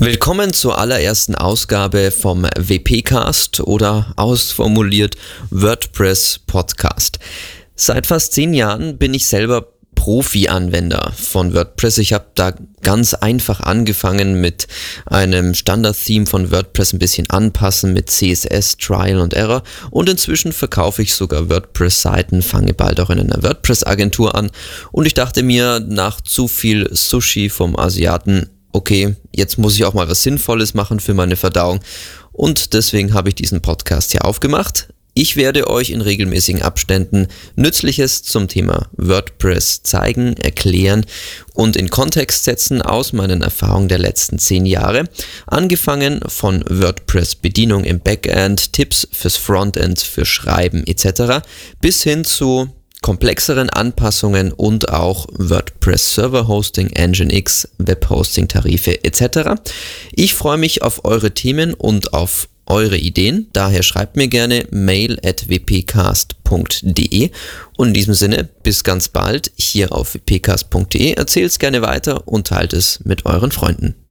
Willkommen zur allerersten Ausgabe vom WP-Cast oder ausformuliert WordPress Podcast. Seit fast zehn Jahren bin ich selber Profi-Anwender von WordPress. Ich habe da ganz einfach angefangen mit einem Standard-Theme von WordPress ein bisschen anpassen mit CSS, Trial und Error und inzwischen verkaufe ich sogar WordPress-Seiten, fange bald auch in einer WordPress-Agentur an und ich dachte mir, nach zu viel Sushi vom Asiaten okay, jetzt muss ich auch mal was Sinnvolles machen für meine Verdauung. Und deswegen habe ich diesen Podcast hier aufgemacht. Ich werde euch in regelmäßigen Abständen Nützliches zum Thema WordPress zeigen, erklären und in Kontext setzen aus meinen Erfahrungen der letzten zehn Jahre. Angefangen von WordPress-Bedienung im Backend, Tipps fürs Frontend, für Schreiben etc. bis hin zu komplexeren Anpassungen und auch WordPress Server Hosting, Nginx, Web Hosting Tarife etc. Ich freue mich auf eure Themen und auf eure Ideen. Daher schreibt mir gerne mail at wpcast.de und in diesem Sinne bis ganz bald hier auf wpcast.de. Erzählt es gerne weiter und teilt es mit euren Freunden.